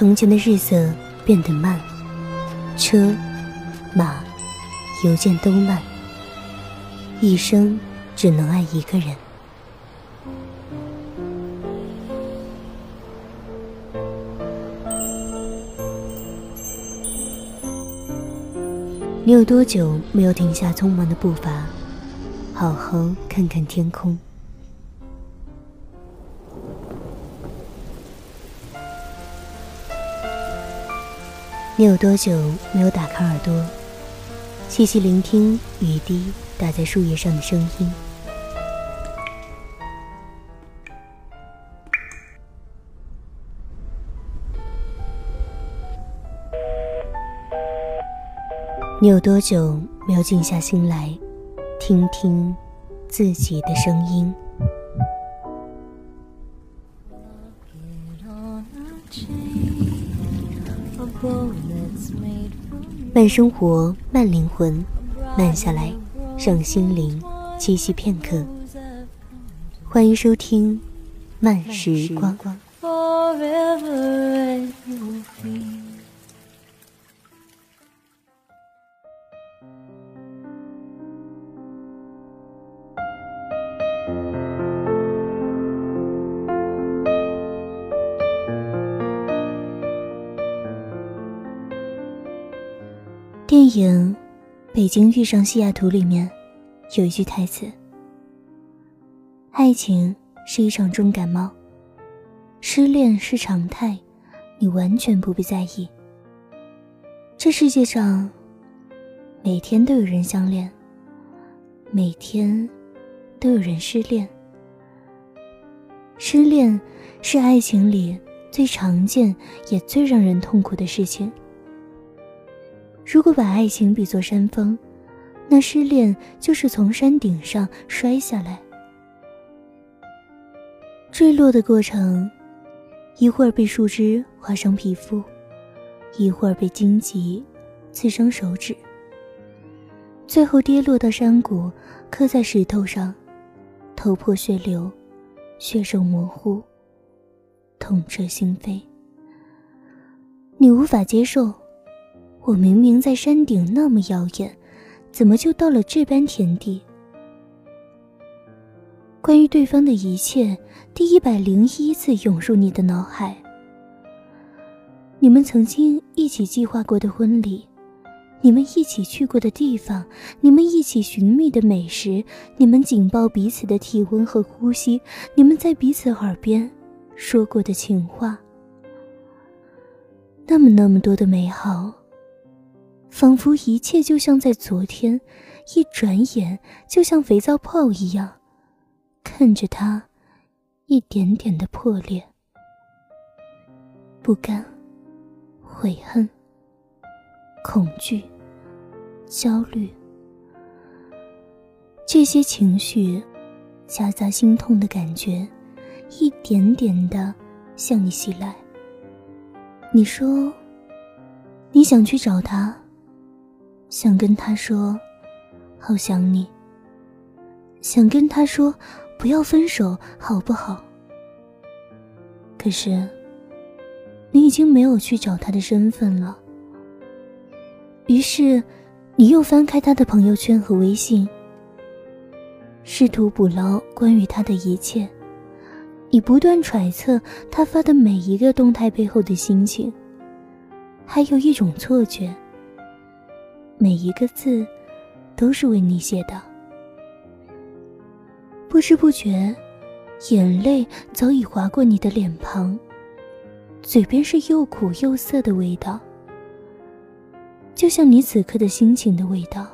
从前的日色变得慢，车、马、邮件都慢，一生只能爱一个人。你有多久没有停下匆忙的步伐，好好看看天空？你有多久没有打开耳朵，细细聆听雨滴打在树叶上的声音？你有多久没有静下心来，听听自己的声音？慢生活，慢灵魂，慢下来，让心灵栖息片刻。欢迎收听《慢时光》。电影《北京遇上西雅图》里面有一句台词：“爱情是一场重感冒，失恋是常态，你完全不必在意。这世界上每天都有人相恋，每天都有人失恋。失恋是爱情里最常见也最让人痛苦的事情。”如果把爱情比作山峰，那失恋就是从山顶上摔下来。坠落的过程，一会儿被树枝划伤皮肤，一会儿被荆棘刺伤手指，最后跌落到山谷，磕在石头上，头破血流，血肉模糊，痛彻心扉。你无法接受。我明明在山顶那么耀眼，怎么就到了这般田地？关于对方的一切，第一百零一次涌入你的脑海。你们曾经一起计划过的婚礼，你们一起去过的地方，你们一起寻觅的美食，你们紧抱彼此的体温和呼吸，你们在彼此耳边说过的情话，那么那么多的美好。仿佛一切就像在昨天，一转眼就像肥皂泡一样，看着它一点点的破裂。不甘、悔恨、恐惧、焦虑，这些情绪夹杂心痛的感觉，一点点的向你袭来。你说，你想去找他。想跟他说，好想你。想跟他说，不要分手，好不好？可是，你已经没有去找他的身份了。于是，你又翻开他的朋友圈和微信，试图捕捞关于他的一切。你不断揣测他发的每一个动态背后的心情，还有一种错觉。每一个字，都是为你写的。不知不觉，眼泪早已划过你的脸庞，嘴边是又苦又涩的味道，就像你此刻的心情的味道。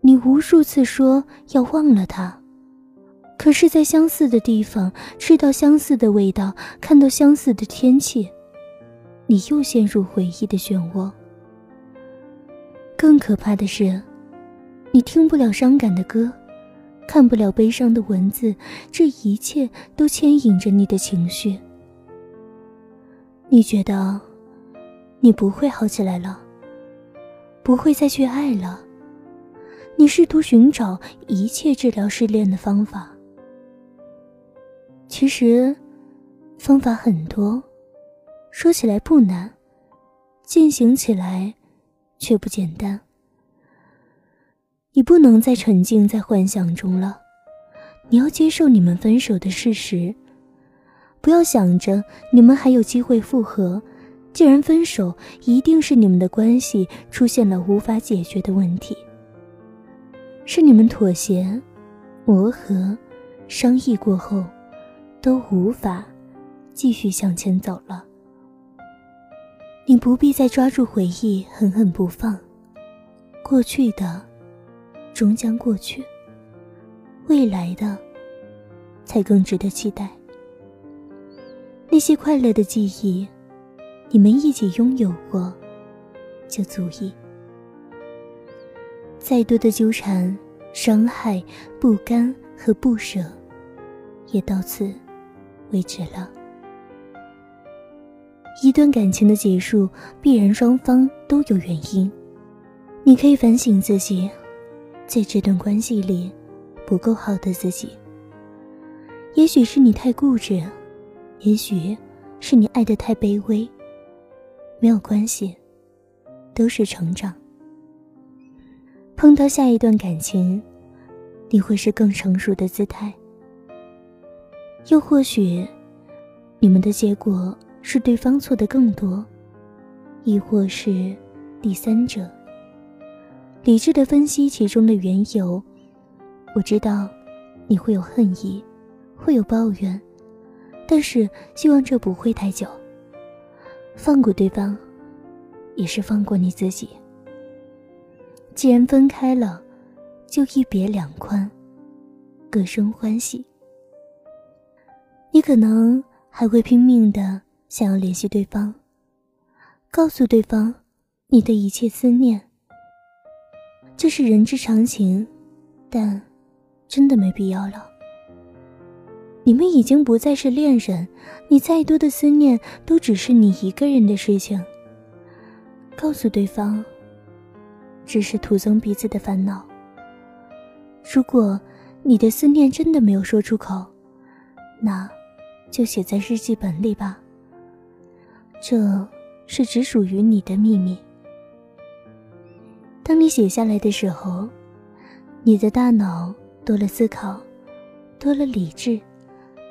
你无数次说要忘了他，可是，在相似的地方吃到相似的味道，看到相似的天气，你又陷入回忆的漩涡。更可怕的是，你听不了伤感的歌，看不了悲伤的文字，这一切都牵引着你的情绪。你觉得你不会好起来了，不会再去爱了。你试图寻找一切治疗失恋的方法，其实方法很多，说起来不难，进行起来却不简单。你不能再沉浸在幻想中了，你要接受你们分手的事实。不要想着你们还有机会复合，既然分手，一定是你们的关系出现了无法解决的问题，是你们妥协、磨合、商议过后，都无法继续向前走了。你不必再抓住回忆狠狠不放，过去的。终将过去，未来的才更值得期待。那些快乐的记忆，你们一起拥有过，就足矣。再多的纠缠、伤害、不甘和不舍，也到此为止了。一段感情的结束，必然双方都有原因。你可以反省自己。在这段关系里，不够好的自己。也许是你太固执，也许是你爱的太卑微。没有关系，都是成长。碰到下一段感情，你会是更成熟的姿态。又或许，你们的结果是对方错的更多，亦或是第三者。理智的分析其中的缘由，我知道你会有恨意，会有抱怨，但是希望这不会太久。放过对方，也是放过你自己。既然分开了，就一别两宽，各生欢喜。你可能还会拼命的想要联系对方，告诉对方你的一切思念。这是人之常情，但真的没必要了。你们已经不再是恋人，你再多的思念都只是你一个人的事情。告诉对方，只是徒增彼此的烦恼。如果你的思念真的没有说出口，那就写在日记本里吧。这是只属于你的秘密。当你写下来的时候，你的大脑多了思考，多了理智，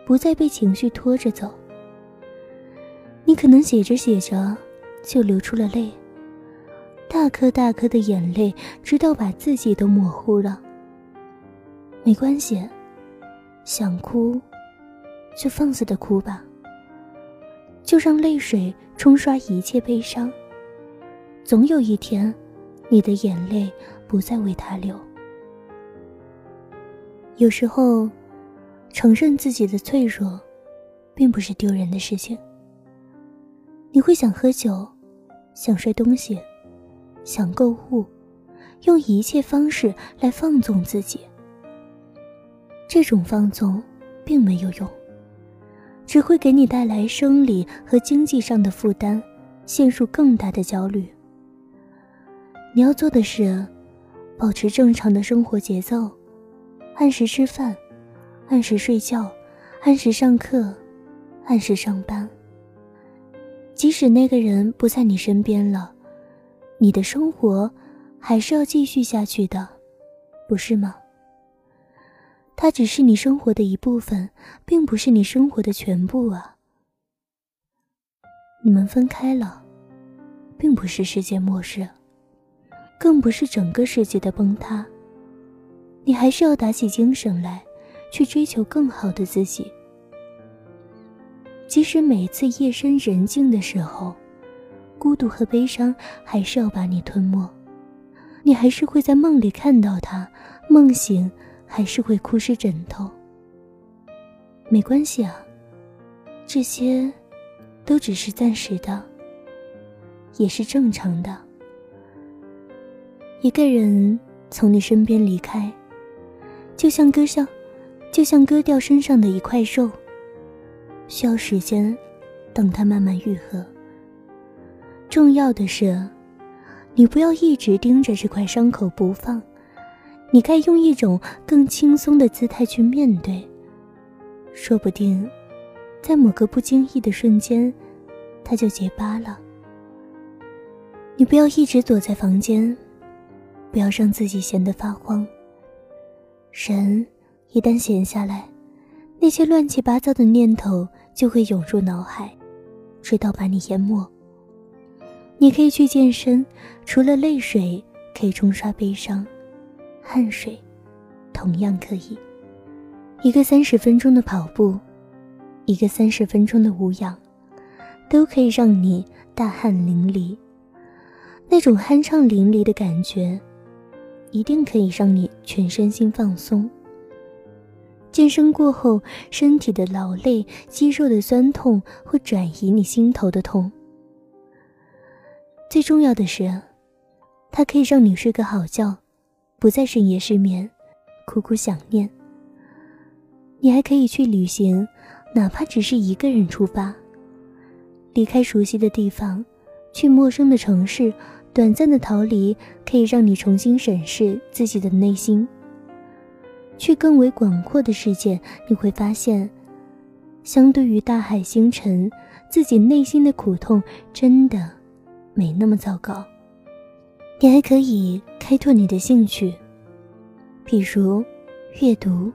不再被情绪拖着走。你可能写着写着就流出了泪，大颗大颗的眼泪，直到把自己都模糊了。没关系，想哭就放肆的哭吧，就让泪水冲刷一切悲伤。总有一天。你的眼泪不再为他流。有时候，承认自己的脆弱，并不是丢人的事情。你会想喝酒，想摔东西，想购物，用一切方式来放纵自己。这种放纵并没有用，只会给你带来生理和经济上的负担，陷入更大的焦虑。你要做的是，保持正常的生活节奏，按时吃饭，按时睡觉，按时上课，按时上班。即使那个人不在你身边了，你的生活还是要继续下去的，不是吗？他只是你生活的一部分，并不是你生活的全部啊。你们分开了，并不是世界末日。更不是整个世界的崩塌。你还是要打起精神来，去追求更好的自己。即使每次夜深人静的时候，孤独和悲伤还是要把你吞没，你还是会在梦里看到他，梦醒还是会哭湿枕头。没关系啊，这些都只是暂时的，也是正常的。一个人从你身边离开，就像割上，就像割掉身上的一块肉，需要时间，等它慢慢愈合。重要的是，你不要一直盯着这块伤口不放，你该用一种更轻松的姿态去面对。说不定，在某个不经意的瞬间，它就结疤了。你不要一直躲在房间，不要让自己闲得发慌。人一旦闲下来，那些乱七八糟的念头就会涌入脑海，直到把你淹没。你可以去健身，除了泪水可以冲刷悲伤，汗水同样可以。一个三十分钟的跑步，一个三十分钟的无氧，都可以让你大汗淋漓。那种酣畅淋漓的感觉，一定可以让你全身心放松。健身过后，身体的劳累、肌肉的酸痛会转移你心头的痛。最重要的是，它可以让你睡个好觉，不再深夜失眠，苦苦想念。你还可以去旅行，哪怕只是一个人出发，离开熟悉的地方，去陌生的城市，短暂的逃离可以让你重新审视自己的内心。去更为广阔的世界，你会发现，相对于大海星辰，自己内心的苦痛真的。没那么糟糕。你还可以开拓你的兴趣，比如阅读、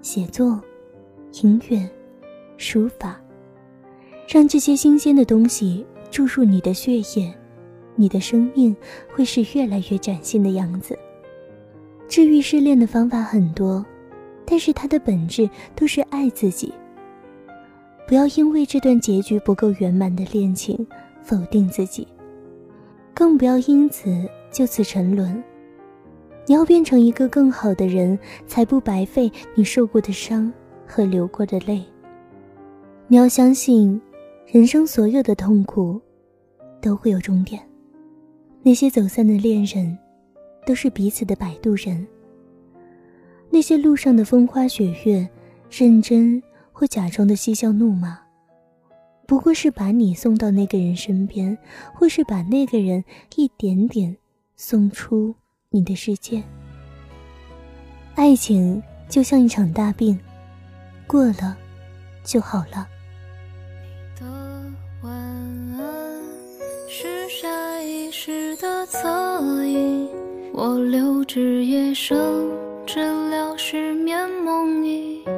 写作、音乐、书法，让这些新鲜的东西注入你的血液，你的生命会是越来越崭新的样子。治愈失恋的方法很多，但是它的本质都是爱自己。不要因为这段结局不够圆满的恋情否定自己。更不要因此就此沉沦。你要变成一个更好的人，才不白费你受过的伤和流过的泪。你要相信，人生所有的痛苦都会有终点。那些走散的恋人，都是彼此的摆渡人。那些路上的风花雪月，认真或假装的嬉笑怒骂。不过是把你送到那个人身边，或是把那个人一点点送出你的世界。爱情就像一场大病，过了就好了。你的晚安是下意识的侧影，我留至夜深，治疗失眠梦呓。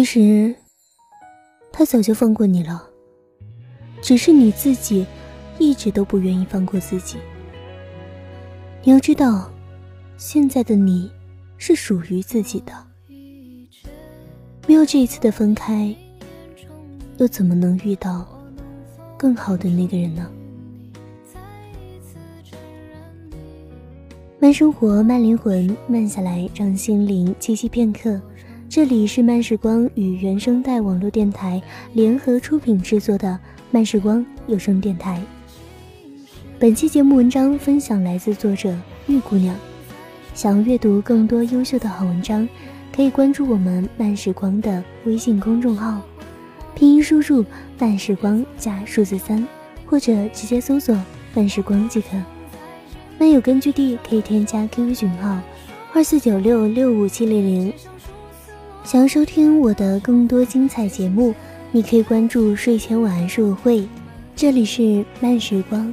其实，他早就放过你了，只是你自己一直都不愿意放过自己。你要知道，现在的你是属于自己的，没有这一次的分开，又怎么能遇到更好的那个人呢？慢生活，慢灵魂，慢下来，让心灵栖息片刻。这里是慢时光与原声带网络电台联合出品制作的慢时光有声电台。本期节目文章分享来自作者玉姑娘。想要阅读更多优秀的好文章，可以关注我们慢时光的微信公众号，拼音输入慢时光加数字三，或者直接搜索慢时光即可。漫友根据地可以添加 QQ 群号二四九六六五七零零。想要收听我的更多精彩节目，你可以关注睡前晚安书友会。这里是慢时光，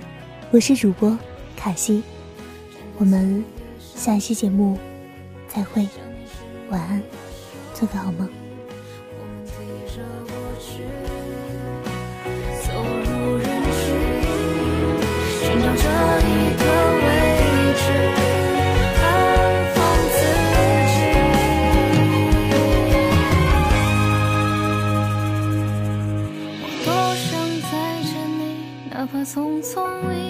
我是主播卡西。我们下期节目再会，晚安，做个好梦。走入人群，寻找这一匆匆一